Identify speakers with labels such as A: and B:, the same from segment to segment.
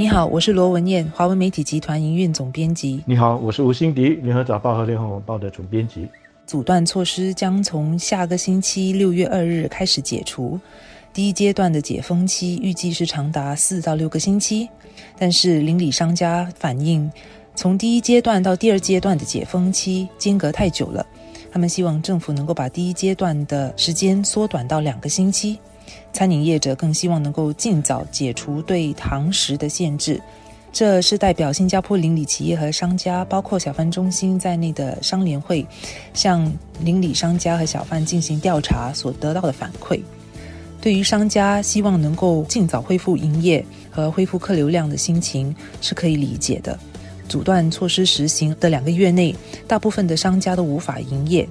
A: 你好，我是罗文燕，华文媒体集团营运总编辑。
B: 你好，我是吴欣迪，联合早报和联合晚报的总编辑。
A: 阻断措施将从下个星期六月二日开始解除，第一阶段的解封期预计是长达四到六个星期。但是邻里商家反映，从第一阶段到第二阶段的解封期间隔太久了，他们希望政府能够把第一阶段的时间缩短到两个星期。餐饮业者更希望能够尽早解除对堂食的限制。这是代表新加坡邻里企业和商家，包括小贩中心在内的商联会，向邻里商家和小贩进行调查所得到的反馈。对于商家希望能够尽早恢复营业和恢复客流量的心情是可以理解的。阻断措施实行的两个月内，大部分的商家都无法营业。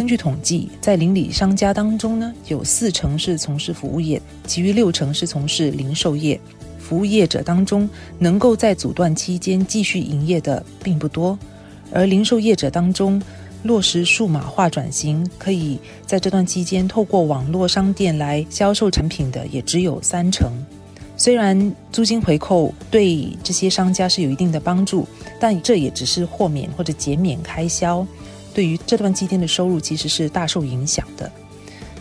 A: 根据统计，在邻里商家当中呢，有四成是从事服务业，其余六成是从事零售业。服务业者当中，能够在阻断期间继续营业的并不多，而零售业者当中，落实数码化转型，可以在这段期间透过网络商店来销售产品的也只有三成。虽然租金回扣对这些商家是有一定的帮助，但这也只是豁免或者减免开销，对于这段期间的收入其实是大受影响的。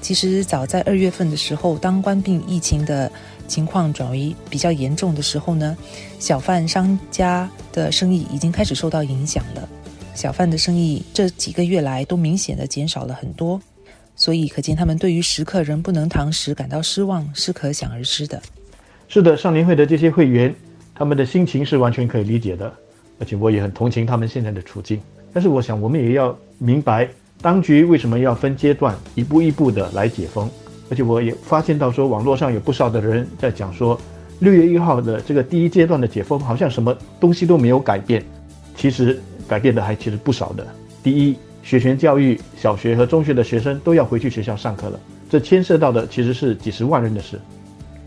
A: 其实早在二月份的时候，当冠病疫情的情况转为比较严重的时候呢，小贩商家的生意已经开始受到影响了。小贩的生意这几个月来都明显的减少了很多，所以可见他们对于食客仍不能堂食感到失望是可想而知的。
B: 是的，上年会的这些会员，他们的心情是完全可以理解的，而且我也很同情他们现在的处境。但是我想，我们也要明白。当局为什么要分阶段一步一步的来解封？而且我也发现到说，网络上有不少的人在讲说，六月一号的这个第一阶段的解封，好像什么东西都没有改变。其实改变的还其实不少的。第一，学前教育，小学和中学的学生都要回去学校上课了，这牵涉到的其实是几十万人的事。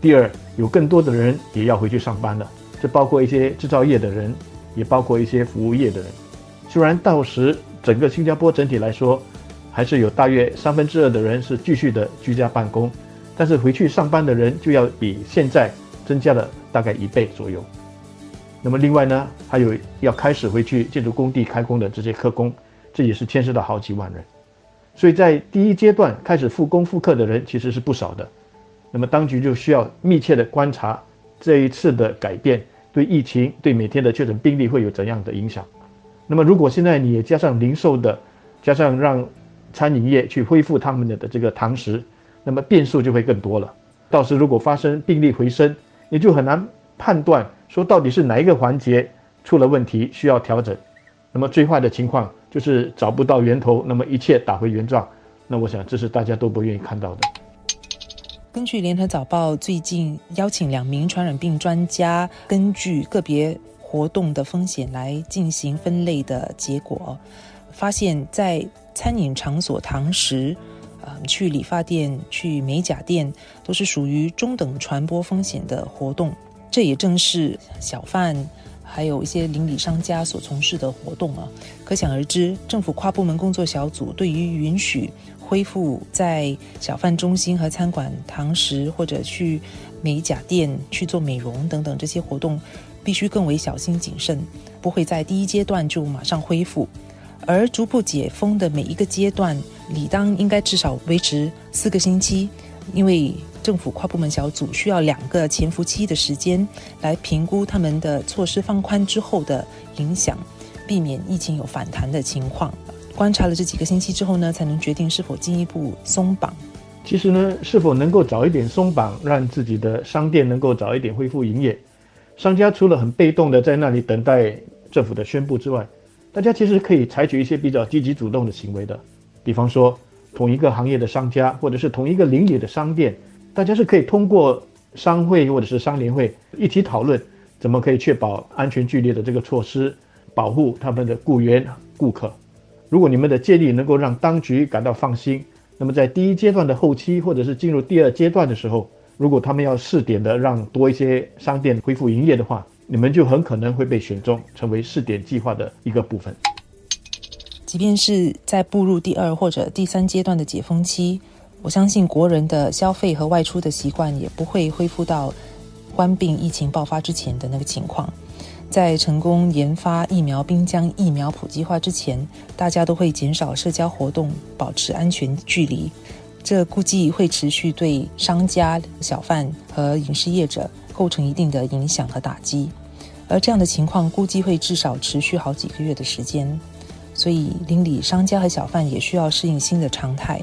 B: 第二，有更多的人也要回去上班了，这包括一些制造业的人，也包括一些服务业的人。虽然到时。整个新加坡整体来说，还是有大约三分之二的人是继续的居家办公，但是回去上班的人就要比现在增加了大概一倍左右。那么另外呢，还有要开始回去建筑工地开工的这些客工，这也是牵涉到好几万人。所以在第一阶段开始复工复课的人其实是不少的。那么当局就需要密切的观察这一次的改变对疫情对每天的确诊病例会有怎样的影响。那么，如果现在你也加上零售的，加上让餐饮业去恢复他们的的这个堂食，那么变数就会更多了。到时如果发生病例回升，你就很难判断说到底是哪一个环节出了问题需要调整。那么最坏的情况就是找不到源头，那么一切打回原状。那我想这是大家都不愿意看到的。
A: 根据联合早报最近邀请两名传染病专家，根据个别。活动的风险来进行分类的结果，发现，在餐饮场所堂食，啊，去理发店、去美甲店，都是属于中等传播风险的活动。这也正是小贩还有一些邻里商家所从事的活动啊。可想而知，政府跨部门工作小组对于允许恢复在小贩中心和餐馆堂食，或者去美甲店去做美容等等这些活动。必须更为小心谨慎，不会在第一阶段就马上恢复，而逐步解封的每一个阶段，理当应该至少维持四个星期，因为政府跨部门小组需要两个潜伏期的时间来评估他们的措施放宽之后的影响，避免疫情有反弹的情况。观察了这几个星期之后呢，才能决定是否进一步松绑。
B: 其实呢，是否能够早一点松绑，让自己的商店能够早一点恢复营业？商家除了很被动的在那里等待政府的宣布之外，大家其实可以采取一些比较积极主动的行为的。比方说，同一个行业的商家，或者是同一个邻里的商店，大家是可以通过商会或者是商联会一起讨论，怎么可以确保安全距离的这个措施，保护他们的雇员、顾客。如果你们的建议能够让当局感到放心，那么在第一阶段的后期，或者是进入第二阶段的时候，如果他们要试点的让多一些商店恢复营业的话，你们就很可能会被选中成为试点计划的一个部分。
A: 即便是在步入第二或者第三阶段的解封期，我相信国人的消费和外出的习惯也不会恢复到冠病疫情爆发之前的那个情况。在成功研发疫苗并将疫苗普及化之前，大家都会减少社交活动，保持安全距离。这估计会持续对商家、小贩和饮食业者构成一定的影响和打击。而这样的情况估计会至少持续好几个月的时间。所以，邻里商家和小贩也需要适应新的常态。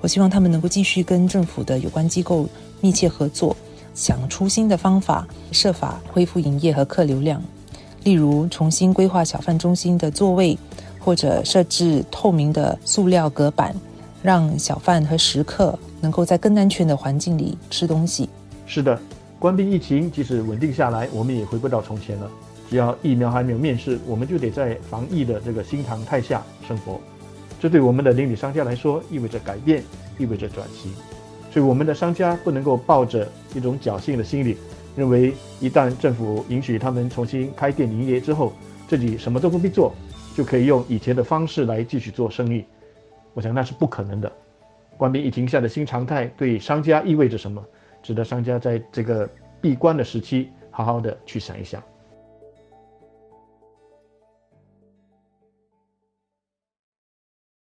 A: 我希望他们能够继续跟政府的有关机构密切合作，想出新的方法，设法恢复营业和客流量。例如，重新规划小贩中心的座位，或者设置透明的塑料隔板，让小贩和食客能够在更安全的环境里吃东西。
B: 是的，关闭疫情即使稳定下来，我们也回不到从前了。只要疫苗还没有面世，我们就得在防疫的这个新常态下生活。这对我们的邻里商家来说，意味着改变，意味着转型。所以，我们的商家不能够抱着一种侥幸的心理。认为一旦政府允许他们重新开店营业之后，自己什么都不必做，就可以用以前的方式来继续做生意。我想那是不可能的。关闭疫情下的新常态对商家意味着什么？值得商家在这个闭关的时期好好的去想一想。